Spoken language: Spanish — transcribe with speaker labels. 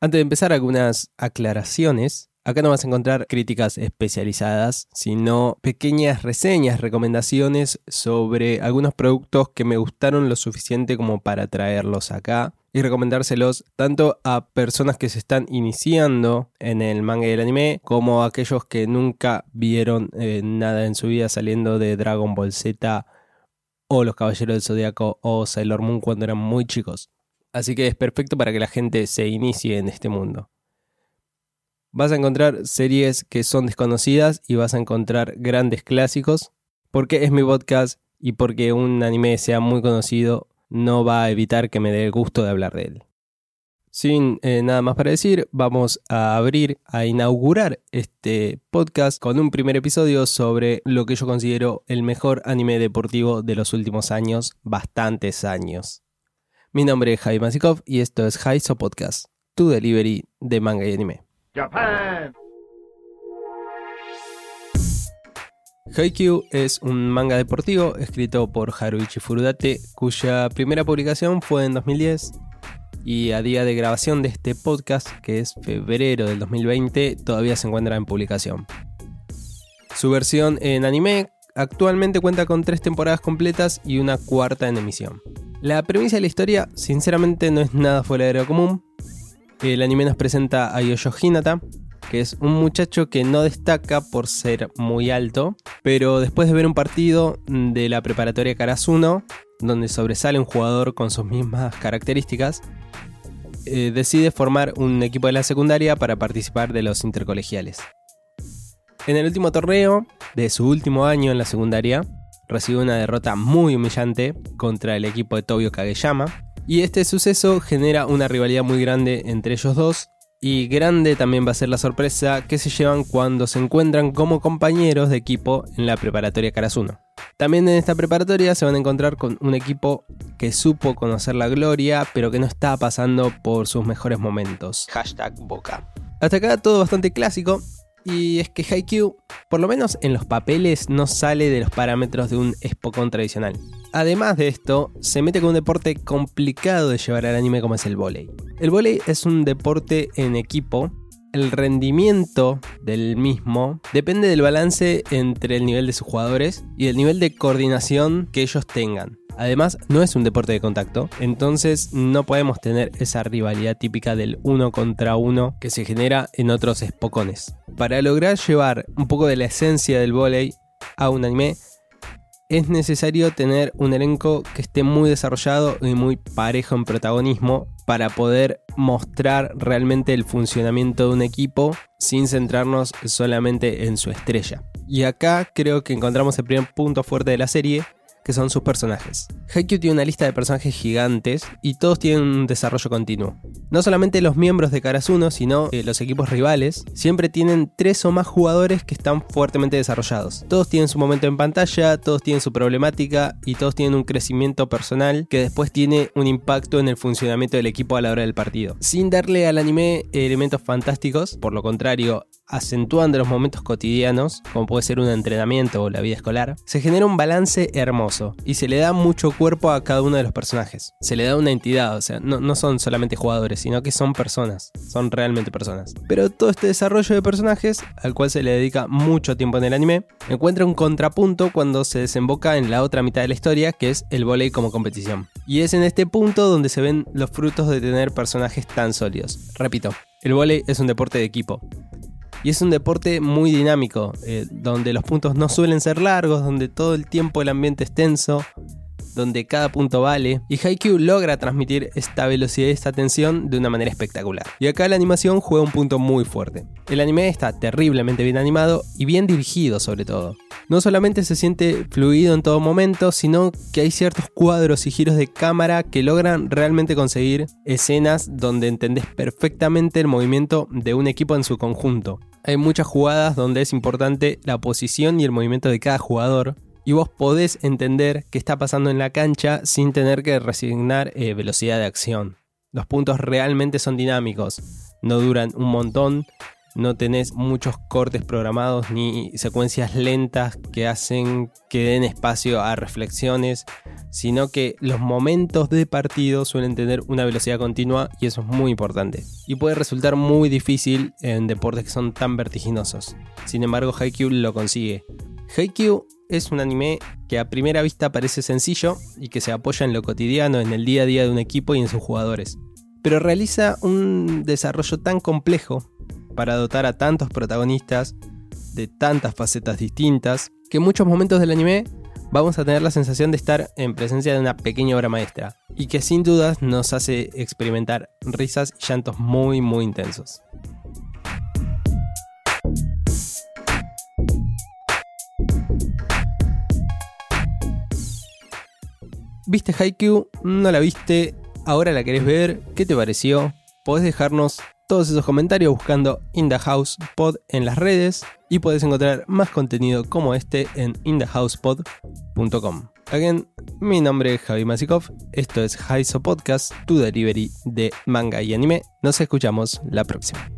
Speaker 1: Antes de empezar, algunas aclaraciones. Acá no vas a encontrar críticas especializadas, sino pequeñas reseñas, recomendaciones sobre algunos productos que me gustaron lo suficiente como para traerlos acá y recomendárselos tanto a personas que se están iniciando en el manga y el anime como a aquellos que nunca vieron eh, nada en su vida saliendo de Dragon Ball Z o Los Caballeros del Zodiaco o Sailor Moon cuando eran muy chicos. Así que es perfecto para que la gente se inicie en este mundo. Vas a encontrar series que son desconocidas y vas a encontrar grandes clásicos. Porque es mi podcast y porque un anime sea muy conocido no va a evitar que me dé gusto de hablar de él. Sin eh, nada más para decir, vamos a abrir, a inaugurar este podcast con un primer episodio sobre lo que yo considero el mejor anime deportivo de los últimos años, bastantes años. Mi nombre es Javi Masikov y esto es Haiso Podcast, tu delivery de manga y anime. Japan. Haikyuu es un manga deportivo escrito por Haruichi Furudate, cuya primera publicación fue en 2010 y a día de grabación de este podcast, que es febrero del 2020, todavía se encuentra en publicación. Su versión en anime actualmente cuenta con tres temporadas completas y una cuarta en emisión. La premisa de la historia, sinceramente, no es nada fuera de lo común. El anime nos presenta a Yoyo Hinata, que es un muchacho que no destaca por ser muy alto, pero después de ver un partido de la preparatoria Karasuno, donde sobresale un jugador con sus mismas características, eh, decide formar un equipo de la secundaria para participar de los intercolegiales. En el último torneo de su último año en la secundaria, recibe una derrota muy humillante contra el equipo de Tobio Kageyama. Y este suceso genera una rivalidad muy grande entre ellos dos. Y grande también va a ser la sorpresa que se llevan cuando se encuentran como compañeros de equipo en la preparatoria Karasuno. También en esta preparatoria se van a encontrar con un equipo que supo conocer la gloria, pero que no está pasando por sus mejores momentos. Hashtag Boca. Hasta acá todo bastante clásico, y es que Haikyuu, por lo menos en los papeles, no sale de los parámetros de un Spokon tradicional. Además de esto, se mete con un deporte complicado de llevar al anime como es el volei. El volei es un deporte en equipo. El rendimiento del mismo depende del balance entre el nivel de sus jugadores y el nivel de coordinación que ellos tengan. Además, no es un deporte de contacto, entonces no podemos tener esa rivalidad típica del uno contra uno que se genera en otros espocones. Para lograr llevar un poco de la esencia del volei a un anime, es necesario tener un elenco que esté muy desarrollado y muy parejo en protagonismo para poder mostrar realmente el funcionamiento de un equipo sin centrarnos solamente en su estrella. Y acá creo que encontramos el primer punto fuerte de la serie, que son sus personajes. Haikyuu tiene una lista de personajes gigantes y todos tienen un desarrollo continuo. No solamente los miembros de Karasuno, sino eh, los equipos rivales, siempre tienen tres o más jugadores que están fuertemente desarrollados. Todos tienen su momento en pantalla, todos tienen su problemática y todos tienen un crecimiento personal que después tiene un impacto en el funcionamiento del equipo a la hora del partido. Sin darle al anime elementos fantásticos, por lo contrario, acentuando los momentos cotidianos, como puede ser un entrenamiento o la vida escolar, se genera un balance hermoso y se le da mucho cuerpo a cada uno de los personajes. Se le da una entidad, o sea, no, no son solamente jugadores, sino que son personas, son realmente personas. Pero todo este desarrollo de personajes, al cual se le dedica mucho tiempo en el anime, encuentra un contrapunto cuando se desemboca en la otra mitad de la historia, que es el volei como competición. Y es en este punto donde se ven los frutos de tener personajes tan sólidos. Repito, el volei es un deporte de equipo. Y es un deporte muy dinámico, eh, donde los puntos no suelen ser largos, donde todo el tiempo el ambiente es tenso, donde cada punto vale, y Haikyuu logra transmitir esta velocidad y esta tensión de una manera espectacular. Y acá la animación juega un punto muy fuerte. El anime está terriblemente bien animado y bien dirigido sobre todo. No solamente se siente fluido en todo momento, sino que hay ciertos cuadros y giros de cámara que logran realmente conseguir escenas donde entendés perfectamente el movimiento de un equipo en su conjunto. Hay muchas jugadas donde es importante la posición y el movimiento de cada jugador, y vos podés entender qué está pasando en la cancha sin tener que resignar eh, velocidad de acción. Los puntos realmente son dinámicos, no duran un montón no tenés muchos cortes programados ni secuencias lentas que hacen que den espacio a reflexiones, sino que los momentos de partido suelen tener una velocidad continua y eso es muy importante. Y puede resultar muy difícil en deportes que son tan vertiginosos. Sin embargo, Haikyuu lo consigue. Haikyuu es un anime que a primera vista parece sencillo y que se apoya en lo cotidiano, en el día a día de un equipo y en sus jugadores. Pero realiza un desarrollo tan complejo para dotar a tantos protagonistas de tantas facetas distintas que en muchos momentos del anime vamos a tener la sensación de estar en presencia de una pequeña obra maestra y que sin dudas nos hace experimentar risas y llantos muy muy intensos. ¿Viste Haikyuu? ¿No la viste? ¿Ahora la querés ver? ¿Qué te pareció? Podés dejarnos todos esos comentarios buscando In the House Pod en las redes y podés encontrar más contenido como este en inthehousepod.com. Again, mi nombre es Javi Masikov, esto es Haiso Podcast, tu delivery de manga y anime. Nos escuchamos la próxima.